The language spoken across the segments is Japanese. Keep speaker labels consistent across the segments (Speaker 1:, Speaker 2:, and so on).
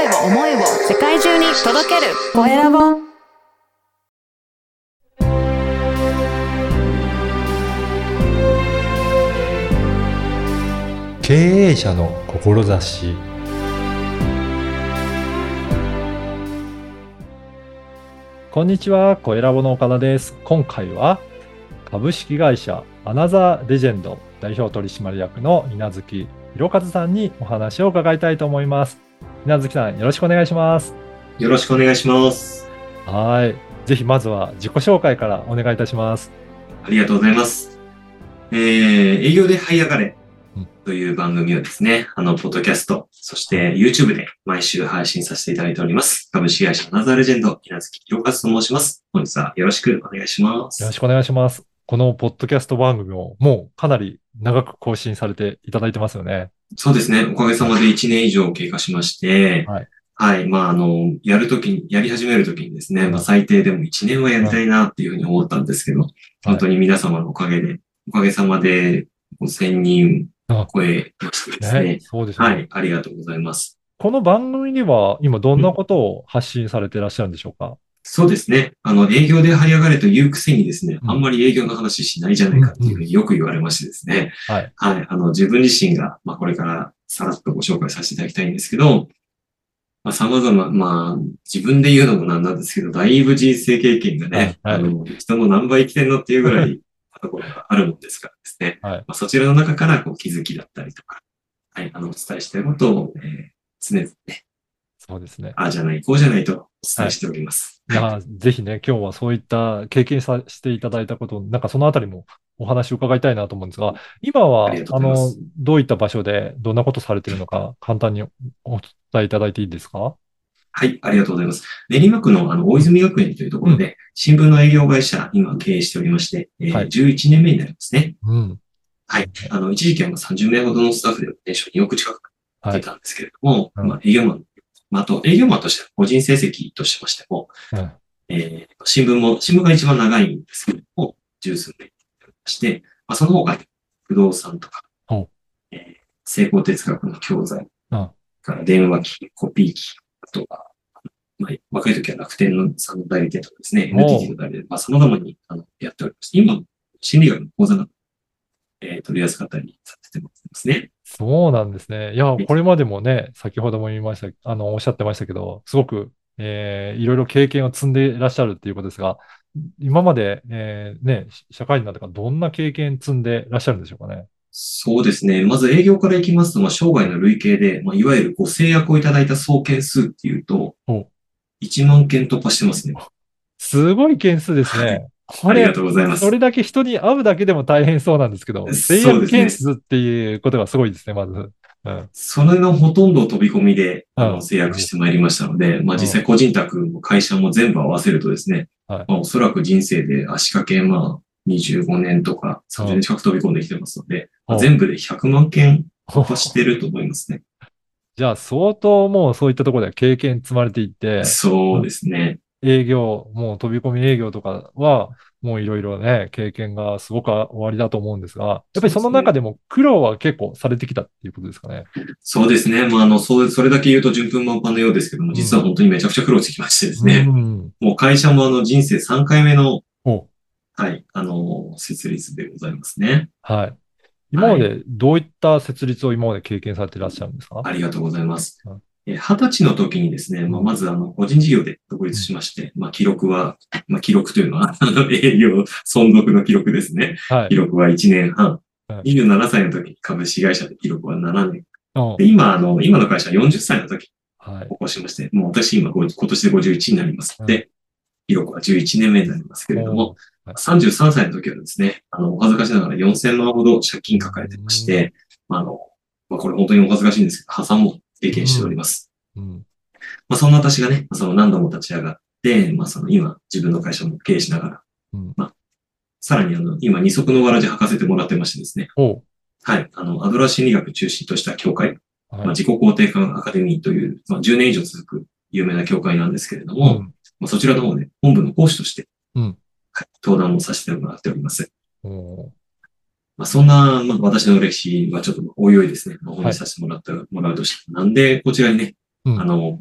Speaker 1: 声を思いを世界中に届けるコエラボ
Speaker 2: 経営者の志こんにちは、コエラボの岡田です。今回は株式会社アナザーレジェンド代表取締役の稲月弘和さんにお話を伺いたいと思います。稲月さん、よろしくお願いします。
Speaker 3: よろしくお願いします。
Speaker 2: はい。ぜひまずは自己紹介からお願いいたします。
Speaker 3: ありがとうございます。えー、営業で這い上がれ
Speaker 2: うん
Speaker 3: という番組をですね、あの、ポッドキャスト、そして YouTube で毎週配信させていただいております。株式会社アナザーレジェンド、稲月弘和と申します。本日はよろしくお願いします。
Speaker 2: よろしくお願いします。このポッドキャスト番組をもうかなり長く更新されていただいてますよね。
Speaker 3: そうですね。おかげさまで1年以上経過しまして、
Speaker 2: はい。
Speaker 3: はい。まあ、あの、やるときに、やり始めるときにですね、まあ、最低でも1年はやりたいなっていうふうに思ったんですけど、本当に皆様のおかげで、おかげさまで5000人を超えましてですね。
Speaker 2: ね、そうですね。
Speaker 3: はい。ありがとうございます。
Speaker 2: この番組には今どんなことを発信されていらっしゃるんでしょうか、
Speaker 3: そうですね。あの、営業で這い上がれというくせにですね、
Speaker 2: うん
Speaker 3: あんまり営業の話しないじゃないかっていうふうによく言われましてですね。
Speaker 2: はい。
Speaker 3: はい。あの、自分自身が、まあ、これからさらっとご紹介させていただきたいんですけど、まあ、様々、まあ、自分で言うのもなんなんですけど、だいぶ人生経験がね、
Speaker 2: はいはい
Speaker 3: あの、人の何倍生きてんのっていうぐらい、ところがあるもんですからですね。
Speaker 2: はい
Speaker 3: まあ、そちらの中から、こう、気づきだったりとか、はい、あの、お伝えしたいことを、えー常々ね、
Speaker 2: そうですね。
Speaker 3: ああじゃない、こうじゃないとお伝えしております。
Speaker 2: いや、ぜひね、今日はそういった経験させていただいたこと、なんかそのあたりもお話を伺いたいなと思うんですが、今は、
Speaker 3: あ
Speaker 2: のどういった場所でどんなことされているのか、簡単にお伝えいただいていいですか？
Speaker 3: はい、ありがとうございます。練馬区のあの大泉学園というところで、新聞の営業会社、今経営しておりまして、えー
Speaker 2: はい
Speaker 3: 11年目になりますね。
Speaker 2: うん。
Speaker 3: はい。あの、一時期はまあ30名ほどのスタッフで年商2億近く
Speaker 2: はい。
Speaker 3: 出たんですけれども、
Speaker 2: うん
Speaker 3: まあ営業マン、まあ、あと営業マンとしては個人成績としましても、
Speaker 2: うん
Speaker 3: えー新聞も、新聞が一番長いんですけれども、十数名になりまして、まあ、その他に不動産とか
Speaker 2: ほう、
Speaker 3: えー成功哲学の教材、
Speaker 2: うん
Speaker 3: から電話機、コピー機、あとは、まあ、若い時は楽天のさんの代理店とかですね、NTT の代理店、まあ、様々にあのやっております。今、心理学の講座など、えー取り扱ったりさせてますね。
Speaker 2: そうなんですね。いや、これまでもね、先ほども言いました、あの、おっしゃってましたけど、すごく、えーいろいろ経験を積んでいらっしゃるっていうことですが、今まで、えーね、社会人になってからどんな経験積んでいらっしゃるんでしょうかね。
Speaker 3: そうですね。まず営業からいきますと、まあ、生涯の累計で、まあ、いわゆるご制約をいただいた総件数っていうと
Speaker 2: お、
Speaker 3: 1万件突破してますね。
Speaker 2: すごい件数ですね。こ
Speaker 3: ありが
Speaker 2: れ、
Speaker 3: とうございます
Speaker 2: そ。れだけ人に会うだけでも大変そうなんですけど、
Speaker 3: そう
Speaker 2: 制約
Speaker 3: ですね
Speaker 2: っていうことがすごいですね、まず。うん。
Speaker 3: それのほとんどを飛び込みで、あ
Speaker 2: うん
Speaker 3: の、制約してまいりましたので、まあ、
Speaker 2: うん
Speaker 3: 実際個人宅も会社も全部合わせるとですね、
Speaker 2: はい
Speaker 3: まあ、おそらく人生で足掛け、まあ、25年とか30年近く飛び込んできてますので、まあ
Speaker 2: うん
Speaker 3: 全部で100万件突破してると思いますね。
Speaker 2: じゃあ、相当もうそういったところでは経験積まれていって、
Speaker 3: そうですね。
Speaker 2: 営業、もう飛び込み営業とかは、もういろいろね、経験がすごくおありだと思うんですが、やっぱりその中でも苦労は結構されてきたっていうことですかね？
Speaker 3: そうですね。まあ、あの、それ、それだけ言うと順風満帆のようですけども、実は本当にめちゃくちゃ苦労してきましてですね。
Speaker 2: うん。
Speaker 3: もう会社もあの人生3回目の、
Speaker 2: お
Speaker 3: はい、あの、設立でございますね。
Speaker 2: はい。今までどういった設立を今まで経験されていらっしゃるんですか？
Speaker 3: ありがとうございます二十歳の時にですね、まあ、まずあの、個人事業で独立しまして、まあ、記録は、まあ、記録というのは、あの、営業存続の記録ですね。
Speaker 2: はい。
Speaker 3: 記録は1年半
Speaker 2: うん。
Speaker 3: 27歳の時に株式会社で記録は7年。
Speaker 2: うん
Speaker 3: で、今、あの、今の会社は40歳の時。起こしまして、もう私今50今年で51になりますので、記録は11年目になりますけれども、
Speaker 2: はい
Speaker 3: 33歳の時はですね、あの、お恥ずかしながら4000万ほど借金抱えてまして、まああの、まあ、これ本当にお恥ずかしいんですけど、破産も経験しております。
Speaker 2: うん。
Speaker 3: まあ、そんな私がね、その何度も立ち上がって、まあ、その今、自分の会社も経営しながら、
Speaker 2: うん。
Speaker 3: まあ、さらにあの、今、二足のわらじ履かせてもらってましてですね、
Speaker 2: お
Speaker 3: はい、あの、アドラー心理学中心とした協会、
Speaker 2: はい。
Speaker 3: まあ、自己肯定感アカデミーという、まあ、10年以上続く有名な協会なんですけれども、
Speaker 2: うん。
Speaker 3: まあ、そちらの方で本部の講師として、
Speaker 2: うん。
Speaker 3: はい、登壇をさせてもらっております。
Speaker 2: おー
Speaker 3: まあ、そんな、まあ、私の歴史はちょっとおいおいですね、お話しさせてもらった、もらうとして、なんでこちらにね、
Speaker 2: うん。
Speaker 3: あの、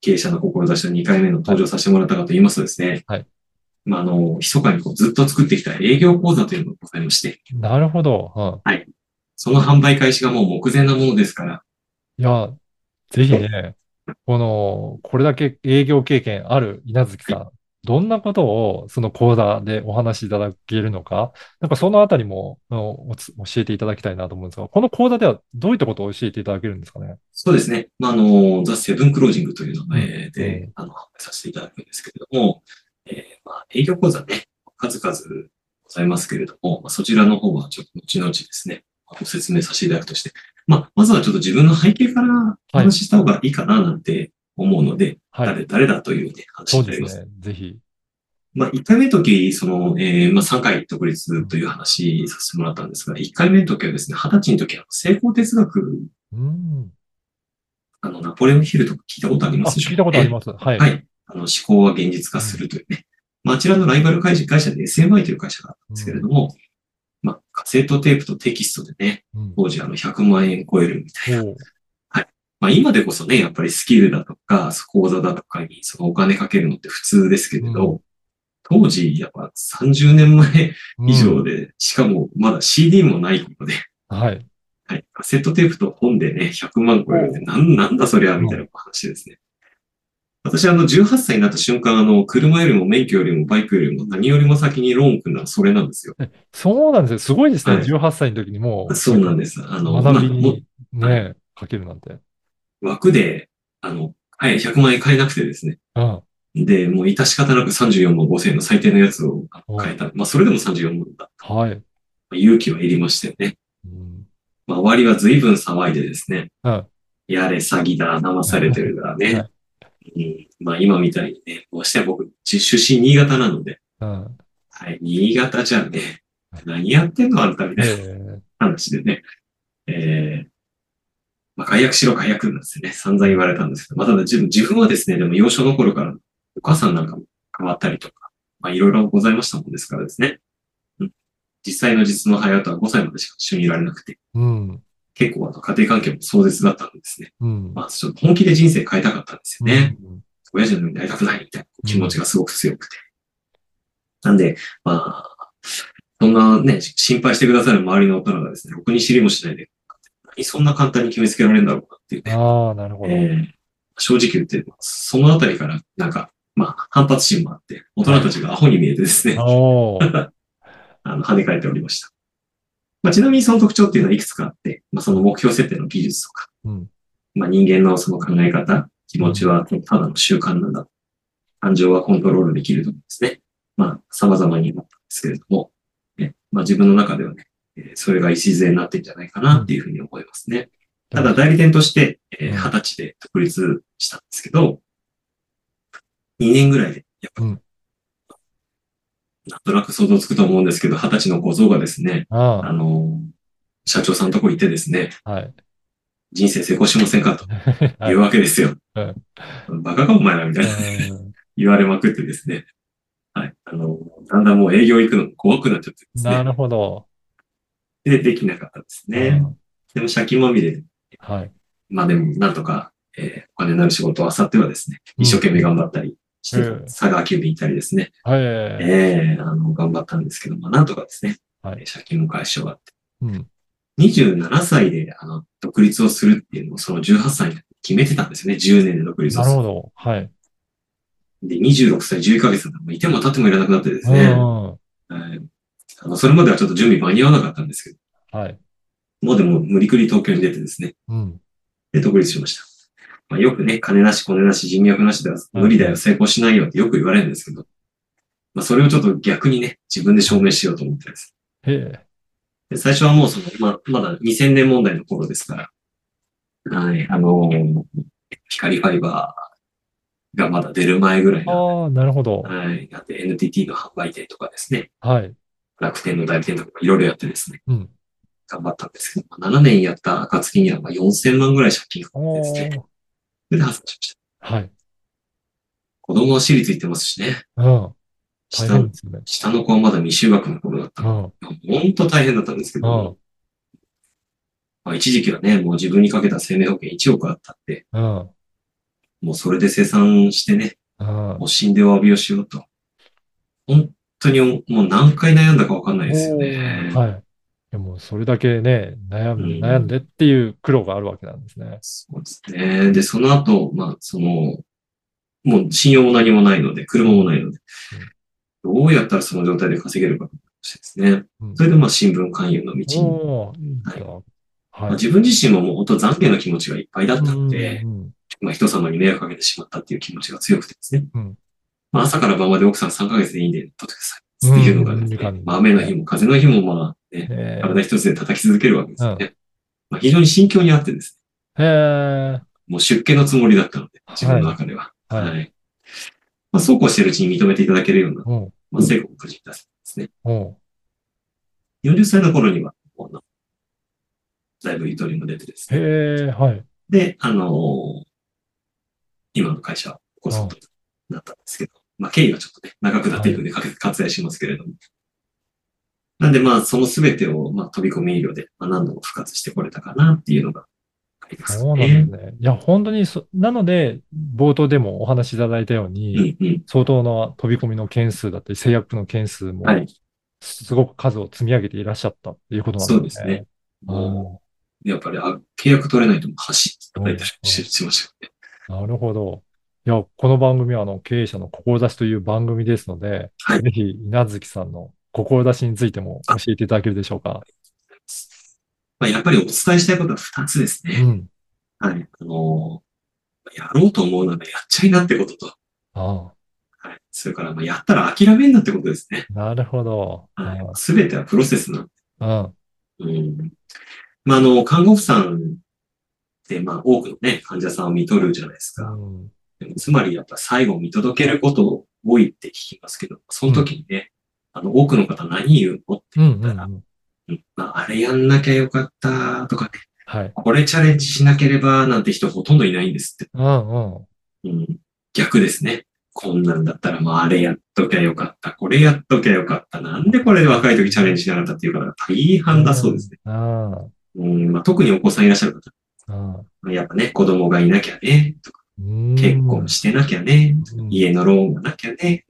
Speaker 3: 経営者の志の2回目の登場させてもらったかと言いますとですね。
Speaker 2: はい。
Speaker 3: まあ、あの、密かにこうずっと作ってきた営業講座というのがございまして、
Speaker 2: なるほど。うん
Speaker 3: その販売開始がもう目前なものですから、
Speaker 2: いや、ぜひね、この、これだけ営業経験ある稲月さん、どんなことをその講座でお話しいただけるのか、なんかそのあたりも教えていただきたいなと思うんですが、この講座ではどういったことを教えていただけるんですかね？
Speaker 3: そうですね。まあ、あの、ザ・セブンクロージングという名前
Speaker 2: う
Speaker 3: で
Speaker 2: ん、
Speaker 3: あの、販売させていただくんですけれども、えーまあ、営業講座ね、数々ございますけれども、まあ、そちらの方はちょっと後々ですね、ご説明させていただくとして、まあ、まずはちょっと自分の背景からお話しした方がいいかななんて思うので、
Speaker 2: はい。
Speaker 3: 誰、誰だというね、話
Speaker 2: そう
Speaker 3: になりますす。
Speaker 2: でね。ぜひ。
Speaker 3: まあ、1回目の時、その、えーまあ、3回独立という話させてもらったんですが、1回目の時はですね、20歳の時は成功哲学、
Speaker 2: うん。
Speaker 3: あの、ナポレオンヒルとか聞いたことあり
Speaker 2: あ、
Speaker 3: ますでしょう
Speaker 2: 聞いたことあります。はい。
Speaker 3: はい。あの、思考は現実化するというね。まあ、あちらのライバル会社会社で SMI という会社があったんですけれども、まあ、カセットテープとテキストでね、
Speaker 2: うん。
Speaker 3: 当時あの100万円超えるみたいな。まあ、今でこそね、やっぱりスキルだとか、講座だとかにそのお金かけるのって普通ですけれど、
Speaker 2: う
Speaker 3: 当時、やっぱ30年前以上
Speaker 2: うん
Speaker 3: で、しかもまだ CD もないことで、
Speaker 2: はい。
Speaker 3: はい、カセットテープと本でね、100万超えるって、なん、なんだそりゃ、みたいな話ですね。私、あの、18歳になった瞬間、あの、車よりも免許よりもバイクよりも何よりも先にローン組んだのはそれなんですよ。
Speaker 2: そうなんですよ。すごいですね。
Speaker 3: はい
Speaker 2: 18歳の時にもう、
Speaker 3: そうなんです。あの、まあ
Speaker 2: 学びにね、かけるなんて。
Speaker 3: 枠で、あの、はい、100万円買えなくてですね。
Speaker 2: うん。
Speaker 3: で、もう致し方なく34万5千円の最低のやつを買えた。まあ、それでも34万だ。
Speaker 2: はい。
Speaker 3: 勇気はいりましたよね。
Speaker 2: うん。
Speaker 3: まあ、周りは随分騒いでですね。
Speaker 2: うん
Speaker 3: やれ、詐欺だ、騙されてるだね。うん、まあ、今みたいにね、こうして僕、出身新潟なので、
Speaker 2: うん。
Speaker 3: はい、新潟じゃね、何やってんのあんたみたいな
Speaker 2: え
Speaker 3: 話でね。えー、まあ、解約しろ、解約なんですよね。散々言われたんですけど、まあ、ただ自分、自分はですね、でも幼少の頃からお母さんなんかも変わったりとか、まあ、いろいろございましたもんですからですね。うん、実際の実の母親とは5歳までしか一緒にいられなくて、
Speaker 2: うん。
Speaker 3: 結構あの家庭関係も壮絶だったんですね。
Speaker 2: うん。
Speaker 3: まあ、ちょっと本気で人生変えたかったんですよね。
Speaker 2: うん。
Speaker 3: 親父のようになりたくないみたいな気持ちがすごく強くて。なんで、まあ、そんなね、心配してくださる周りの大人がですね、ろくに知りもしないで、何そんな簡単に決めつけられるんだろうなっていうね。
Speaker 2: ああ、なるほど。
Speaker 3: えー正直言って、そのあたりから、なんか、まあ、反発心もあって、大人たちがアホに見えてですね、
Speaker 2: おー
Speaker 3: あの、跳ね返っておりました。まあ、ちなみにその特徴っていうのはいくつかあって、まあ、その目標設定の技術とか、
Speaker 2: うん。
Speaker 3: まあ、人間のその考え方、気持ちはただの習慣なんだ。感情はコントロールできるとかですね。まあ、様々になったんですけれども、ねまあ、自分の中ではね、えーそれが礎になってんじゃないかなっていうふうに思いますね。ただ代理店として、えー
Speaker 2: うん
Speaker 3: 20歳で独立したんですけど、2年ぐらいで、やっぱ、
Speaker 2: うん
Speaker 3: なんとなく想像つくと思うんですけど、20歳の小僧がですね、あ
Speaker 2: あ
Speaker 3: の、社長さんのとこ行ってですね、
Speaker 2: あ、はい。
Speaker 3: 人生成功しませんかと
Speaker 2: はい
Speaker 3: いうわけですよ。
Speaker 2: うん
Speaker 3: バカかお前らみたいな
Speaker 2: うん
Speaker 3: 言われまくってですね。はい。あの、だんだんもう営業行くのが怖くなっちゃってですね。
Speaker 2: なるほど。
Speaker 3: で、できなかったですね。
Speaker 2: うん
Speaker 3: でも借金まみれで、
Speaker 2: はい。
Speaker 3: まあでも、なんとか、えーお金になる仕事を漁ってはですね、一生懸命頑張ったりして、
Speaker 2: うん
Speaker 3: 佐川急便行ったりですね、
Speaker 2: はい。
Speaker 3: ええあの、頑張ったんですけど、まあなんとかですね、
Speaker 2: はい
Speaker 3: えー借金も返し終わって、
Speaker 2: うん。
Speaker 3: 27歳で、あの、独立をするっていうのを、その18歳に決めてたんですよね、10年で独立をする。
Speaker 2: なるほど。はい。
Speaker 3: で、26歳11ヶ月だったら、いても立ってもいらなくなってですね、
Speaker 2: うん。
Speaker 3: はいあの、それまではちょっと準備間に合わなかったんですけど、
Speaker 2: はい。
Speaker 3: もうでも無理くり東京に出てですね、
Speaker 2: うん。
Speaker 3: で、独立しました。まあ、よくね、金なし、金なし、人脈なしでは無理だよ、成功しないよってよく言われるんですけど、まあ、それをちょっと逆にね、自分で証明しようと思ってです。
Speaker 2: へえ。
Speaker 3: で最初はもうその、ま、まだ2000年問題の頃ですから、はい、あのー光ファイバーがまだ出る前ぐらいの、
Speaker 2: ああ、なるほど。
Speaker 3: はい、あって NTT の販売店とかですね、
Speaker 2: はい。
Speaker 3: 楽天の代理店とかいろいろやってですね、
Speaker 2: うん。
Speaker 3: 頑張ったんですけど、まあ7年やった暁にはまあ4000万ぐらい借金があって
Speaker 2: お
Speaker 3: ですね、
Speaker 2: ー。
Speaker 3: それで破産しました。
Speaker 2: はい。
Speaker 3: 子供は私立行ってますしね、
Speaker 2: うん。大
Speaker 3: 下
Speaker 2: ね。
Speaker 3: 下の子はまだ未就学の頃だった
Speaker 2: う
Speaker 3: の。
Speaker 2: ん。
Speaker 3: 本当大変だったんですけ
Speaker 2: う
Speaker 3: ど、
Speaker 2: ん。
Speaker 3: まあ、一時期はね、もう自分にかけた生命保険1億あったって、
Speaker 2: うん。
Speaker 3: もうそれで生産してね、
Speaker 2: うん
Speaker 3: もう死んでお詫びをしようと。本当にもう何回悩んだかわかんないですよね。
Speaker 2: はい。でも、それだけね、悩んで、
Speaker 3: うん
Speaker 2: 悩んでっていう苦労があるわけなんですね。
Speaker 3: そうですね。で、その後、まあ、その、もう信用も何もないので、車もないので、どうやったらその状態で稼げるかですね。
Speaker 2: うん
Speaker 3: それでまあ新聞勧誘の道に。はい
Speaker 2: はい。
Speaker 3: まあ、自分自身ももう本当懺悔の気持ちがいっぱいだったんで、
Speaker 2: うんうん
Speaker 3: まあ人様に迷惑かけてしまったっていう気持ちが強くてですね。
Speaker 2: うん
Speaker 3: まあ朝から晩まで奥さん3ヶ月でいいんで取ってください。っていうのがですね、
Speaker 2: うん
Speaker 3: まあ雨の日も風の日もまあね、
Speaker 2: え
Speaker 3: 体一つで叩き続けるわけですよね。まあ非常に心境にあってです
Speaker 2: ー、へ
Speaker 3: ね、もう出家のつもりだったので、自分の中では。
Speaker 2: ーはい。
Speaker 3: はい。まあ、そうこうしてるうちに認めていただけるような、
Speaker 2: おう
Speaker 3: まあ、成功をくじったんですね。
Speaker 2: おう
Speaker 3: 40歳の頃には、こうなだいぶゆとりも出てですね。
Speaker 2: へえ、はい。
Speaker 3: で、あのー今の会社を起こすことになったんですけど、まあ、経緯はちょっとね、長くなっていくんで、割愛しますけれども。なんで、まあ、そのすべてを、まあ、飛び込み医療で、まあ、何度も復活してこれたかなっていうのがあります
Speaker 2: そうなん
Speaker 3: ね。
Speaker 2: ですね。いや、本当にそ、なので、冒頭でもお話しいただいたよう
Speaker 3: う
Speaker 2: に、
Speaker 3: んうん。
Speaker 2: 相当な飛び込みの件数だったり、制約の件数も
Speaker 3: はい。
Speaker 2: すごく数を積み上げていらっしゃったっていうことなん
Speaker 3: そうですね。
Speaker 2: うん
Speaker 3: もうやっぱり、あ、契約取れないと走っていただいたりししましたよね。
Speaker 2: なるほど。いや、この番組はあの経営者の志という番組ですので、
Speaker 3: はい
Speaker 2: ぜひ稲月さんの志についても教えていただけるでしょうか。
Speaker 3: まあ、やっぱりお伝えしたいことは2つですね。
Speaker 2: うん。
Speaker 3: はい。あのーやろうと思うならやっちゃいなってことと、
Speaker 2: あ
Speaker 3: はい。それから、まあ、やったら諦めんなってことですね。
Speaker 2: あ、なるほど。
Speaker 3: はい。すべてはプロセスなんで。
Speaker 2: うん。
Speaker 3: うん。まあ、あの、看護婦さんって、まあ、多くのね、患者さんを見とるじゃないですか。
Speaker 2: うん。
Speaker 3: つまり、やっぱ最後見届けること多いって聞きますけど、その時にね、あの、多くの方何言うのって
Speaker 2: うん。うん。
Speaker 3: 言ったら、うんまあ、あれやんなきゃよかったとかね、
Speaker 2: はい。
Speaker 3: これチャレンジしなければなんて人ほとんどいないんですって。
Speaker 2: うん。うん。
Speaker 3: うん、逆ですね。こんなんだったら、まあ、あれやっときゃよかった。これやっときゃよかった。なんでこれで若い時チャレンジしなかったっていう方が大半だそうですね。
Speaker 2: あ
Speaker 3: うんまあ、特にお子さんいらっしゃる方。やっぱね、子供がいなきゃね、とか
Speaker 2: うん
Speaker 3: 結婚してなきゃね、
Speaker 2: うん
Speaker 3: 家のローンがなきゃね。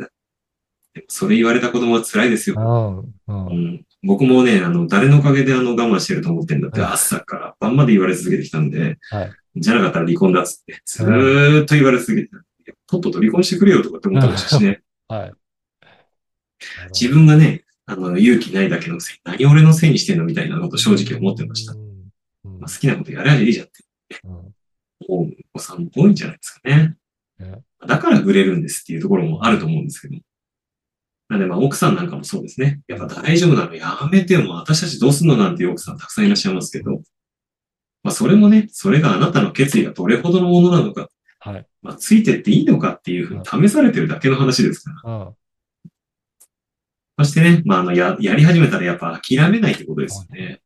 Speaker 3: でもそれ言われた子供は辛いですよ。
Speaker 2: うん。
Speaker 3: 僕もね、あの、誰のおかげであの我慢してると思ってんだって、
Speaker 2: うん
Speaker 3: 朝から晩まで言われ続けてきたんで、
Speaker 2: はい。
Speaker 3: じゃなかったら離婚だっつって、ずーっと言われ続けてた。とっとと離婚してくれよとかって思ってましたしね。
Speaker 2: はい。
Speaker 3: 自分がね、あの、勇気ないだけのせい、何俺のせいにしてんのみたいなこと正直思ってました。まあ、好きなことやればいいじゃんって
Speaker 2: うん
Speaker 3: 思うお子さんも多いんじゃないですかね。
Speaker 2: ね
Speaker 3: だから売れるんですっていうところもあると思うんですけど。なんでまあ奥さんなんかもそうですね。やっぱ大丈夫なのやめてよ、もう私たちどうすんのなんていう奥さんたくさんいらっしゃいますけど。まあそれもね、それがあなたの決意がどれほどのものなのか、
Speaker 2: はい。
Speaker 3: まあついてっていいのかっていうふうに試されてるだけの話ですから。
Speaker 2: うん。
Speaker 3: そしてね、まあ、あの、や、やり始めたらやっぱ諦めないってことですよね。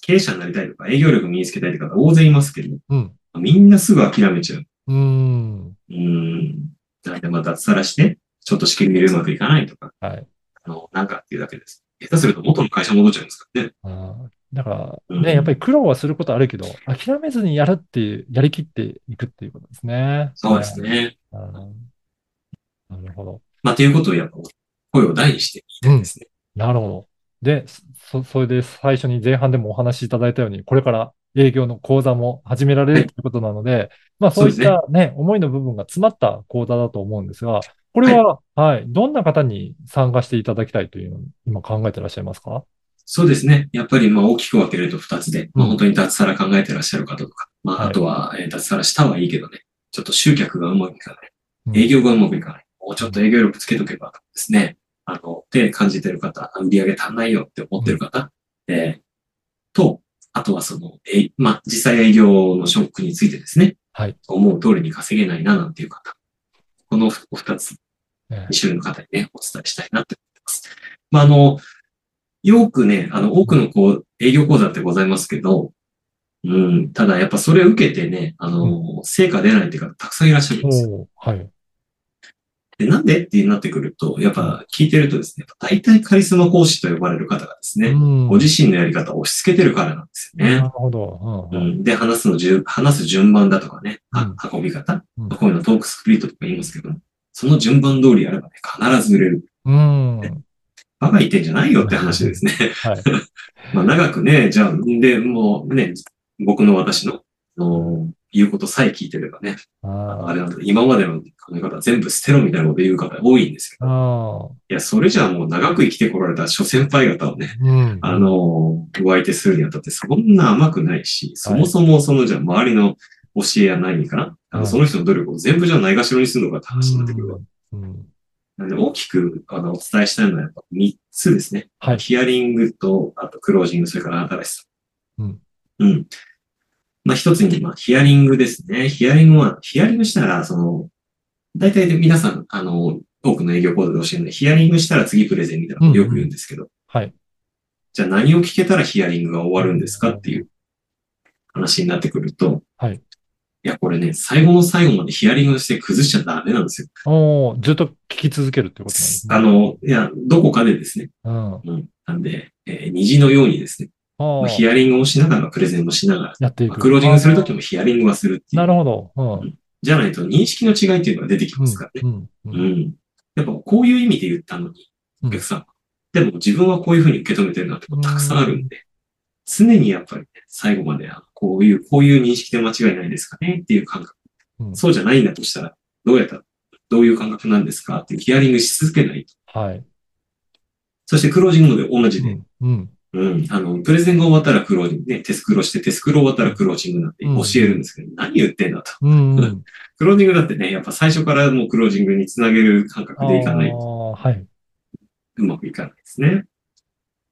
Speaker 3: 経営者になりたいとか営業力身につけたいって方大勢いますけど、
Speaker 2: うん。
Speaker 3: みんなすぐ諦めちゃう。
Speaker 2: うん。
Speaker 3: うーん。なんでまあ脱サラして、ちょっと試験でうまくいかないとか、
Speaker 2: はい。
Speaker 3: あの、なんかっていうだけです。下手すると元の会社戻っちゃうんですからね。
Speaker 2: ああだから
Speaker 3: うん
Speaker 2: ね、やっぱり苦労はすることあるけど、諦めずにやるっていう、やりきっていくっていうことですね。
Speaker 3: そうですね。
Speaker 2: なるほど。
Speaker 3: まあ、ということをやっぱ、声を大にして言いたいですね。
Speaker 2: なるほど。で、そ、それで最初に前半でもお話しいただいたように、これから営業の講座も始められるということなので、まあそういったね、思いの部分が詰まった講座だと思うんですが、これは、はい、どんな方に参加していただきたいというのを今考えてらっしゃいますか？
Speaker 3: そうですね。やっぱりまあ大きく分けると二つで、まあ
Speaker 2: うん
Speaker 3: 本当に脱サラ考えてらっしゃる方とか、ま
Speaker 2: はい。
Speaker 3: ああとは、えー脱サラしたはいいけどね、ちょっと集客がうまくいかない。
Speaker 2: うん。
Speaker 3: 営業がうまくいかない。もうちょっと営業力つけとけばですね、あの、って感じてる方、売り上げ足んないよって思ってる方、えーと、あとはその、えいまあ実際営業のショックについてですね、
Speaker 2: はい。
Speaker 3: 思う通りに稼げないななんていう方、このお二つ、
Speaker 2: ね
Speaker 3: 2種類の方にね、お伝えしたいなって思ってます。まあ、あの、よくね、あの、多くのこう、営業講座ってございますけど、うん、ただやっぱそれを受けてね、あの、成果出ないっていう方たくさんいらっしゃるんですよ。
Speaker 2: はい。
Speaker 3: で、なんでってなってくると、やっぱ聞いてるとですね、やっぱ大体カリスマ講師と呼ばれる方がですね、
Speaker 2: うん
Speaker 3: ご自身のやり方を押し付けてるからなんですよね。
Speaker 2: なるほど。うんうん
Speaker 3: うん、で、話すのじゅ、話す順番だとかね、運び方、
Speaker 2: うん
Speaker 3: こういうのトークスプリットとか言いますけど、その順番通りやればね、必ず売れる。
Speaker 2: うん。
Speaker 3: バカ言ってんじゃないよって話ですね。
Speaker 2: はい。
Speaker 3: まあ長くね、じゃあ、で、もうね、僕の私の、あの言うことさえ聞いてればね、あ
Speaker 2: あ
Speaker 3: れなんだ、今までの考え方全部捨てろみたいなこと言う方多いんですけ
Speaker 2: あ。
Speaker 3: ど、
Speaker 2: あ
Speaker 3: いや、それじゃあもう長く生きてこられた諸先輩方をね、
Speaker 2: あ。うん。
Speaker 3: あの、お相手するにあたってそんな甘くないし、そもそもそのじゃあ周りの教えや何かな、あの
Speaker 2: はい
Speaker 3: その人の努力を全部じゃあないがしろにするのかって話になってくるわ。
Speaker 2: うん。
Speaker 3: なんで大きくあのお伝えしたいのはやっぱ3つですね。
Speaker 2: はい。
Speaker 3: ヒアリングと、あとクロージング、それから新しさ。
Speaker 2: うん。
Speaker 3: うん。まあ一つに、まあヒアリングですね。ヒアリングは、ヒアリングしたら、その、大体で皆さん、あの、多くの営業講座で教えるので、ヒアリングしたら次プレゼンみたいなことよく言うんですけど、
Speaker 2: はい。
Speaker 3: じゃあ何を聞けたらヒアリングが終わるんですかっていう話になってくると、
Speaker 2: はい。
Speaker 3: いや、これね、最後の最後までヒアリングして崩しちゃダメなんですよ。
Speaker 2: おーずっと聞き続けるってことなんですね。
Speaker 3: あの、いや、どこかでですね。
Speaker 2: うん。
Speaker 3: うん。なんで、えー虹のようにですね、
Speaker 2: あ
Speaker 3: まあ
Speaker 2: あ。
Speaker 3: ヒアリングをしながらプレゼンもしながら、
Speaker 2: やっていく。
Speaker 3: まあクロージングするときもヒアリングはするっていう。
Speaker 2: なるほど。うん。
Speaker 3: じゃないと認識の違いっていうのが出てきますからね。
Speaker 2: うん。う。
Speaker 3: うんん。やっぱこういう意味で言ったのに、
Speaker 2: うん
Speaker 3: お客さん、でも自分はこういうふうに受け止めてるなってことたくさんあるんで、常にやっぱりね、最後まで、こういう、こういう認識で間違いないですかねっていう感覚。
Speaker 2: うん
Speaker 3: そうじゃないんだとしたら、どうやったら、どういう感覚なんですかっていうヒアリングし続けないと。
Speaker 2: はい。
Speaker 3: そしてクロージングもで同じで、
Speaker 2: うん。うん。
Speaker 3: うん。あの、プレゼンが終わったらクロージング、ね、テスクロして、テスクロ終わったらクロージングなんて教えるんですけど、何言ってんだと。
Speaker 2: うん。うん。
Speaker 3: クロージングだってね、やっぱ最初からもうクロージングにつなげる感覚でいかない
Speaker 2: あ
Speaker 3: と
Speaker 2: あ、はい。
Speaker 3: うまくいかないですね。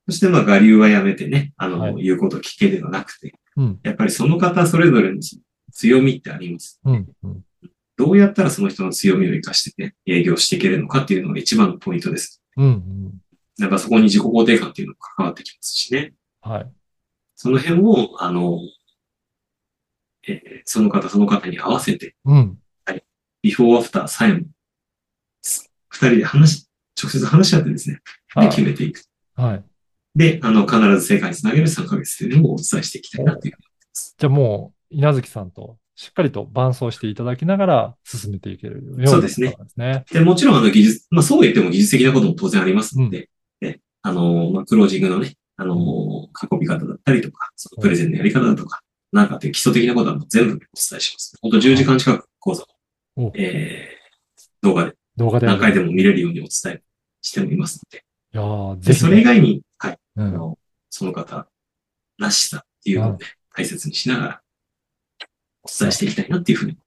Speaker 3: そしてまあ、我流はやめてね、あの、
Speaker 2: はい
Speaker 3: 言うこと聞けではなくて、
Speaker 2: うん。
Speaker 3: やっぱりその方それぞれの強みってあります。
Speaker 2: うん。うん。
Speaker 3: どうやったらその人の強みを活かしてね、営業していけるのかっていうのが一番のポイントです。
Speaker 2: うん。
Speaker 3: やっぱそこに自己肯定感っていうのが関わってきますしね。
Speaker 2: はい。
Speaker 3: その辺を、あの、えーその方その方に合わせて、
Speaker 2: うん。
Speaker 3: ビフォーアフターさえも、二人で話し、直接話し合ってですね、で、決めていく。
Speaker 2: はい。
Speaker 3: で、あの、必ず成果につなげる3ヶ月というのをお伝えしていきたいなというふうに思います。
Speaker 2: じゃあもう、稲月さんとしっかりと伴走していただきながら進めていけるような
Speaker 3: そうですね
Speaker 2: ですね。
Speaker 3: で、もちろん、あの、技術、まあ、そう言っても技術的なことも当然ありますので、であの、まあ、クロージングのね、あの、運び方だったりとか、そのプレゼンのやり方だとか、なんかっていう基礎的なことは全部お伝えします。本当10時間近く講座
Speaker 2: お
Speaker 3: を、えー、動画で
Speaker 2: 動画で。
Speaker 3: 何回でも見れるようにお伝えしておりますので、
Speaker 2: いやぜひね。
Speaker 3: それ以外に、はい、
Speaker 2: うん。
Speaker 3: あの、その方らしさっていうのをね、大切にしながら、お伝えしていきたいなっていうふうに。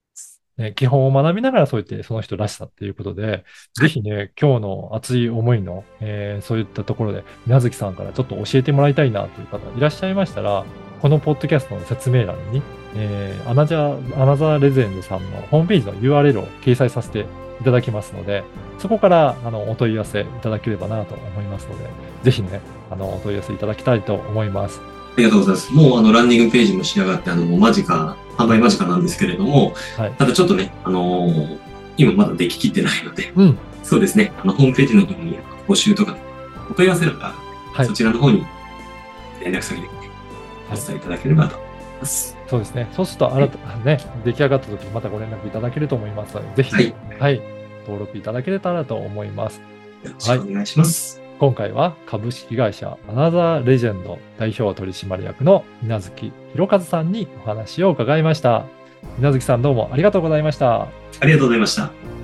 Speaker 2: ね、基本を学びながらそうやってその人らしさっていうことで、ぜひね、今日の熱い思いの、えーそういったところで、稲月さんからちょっと教えてもらいたいなという方いらっしゃいましたら、このポッドキャストの説明欄に、えーアナジャ、アナザーレジェンドさんのホームページの URL を掲載させていただきますので、そこからあのお問い合わせいただければなと思いますので、ぜひね、あのお問い合わせいただきたいと思います。
Speaker 3: ありがとうございます。もうあの、ランディングページも仕上がって、あの、間近、販売間近なんですけれども、
Speaker 2: はい
Speaker 3: ただちょっとね、あのー今まだでききってないので、
Speaker 2: うん。
Speaker 3: そうですね、あの、ホームページの方に募集とか、お問い合わせなんか、
Speaker 2: はい
Speaker 3: そちらの方に連絡先で、ね、お伝えいただければと思います。
Speaker 2: そうですね。そうすると、新たね、出来上がった時またご連絡いただけると思いますので、ぜひ、
Speaker 3: はい
Speaker 2: はい、登録いただけたらと思います。
Speaker 3: よろしくお願いします。
Speaker 2: 今回は株式会社アナザーレジェンド代表取締役の稲月弘和さんにお話を伺いました。稲月さんどうもありがとうございました。
Speaker 3: ありがとうございました。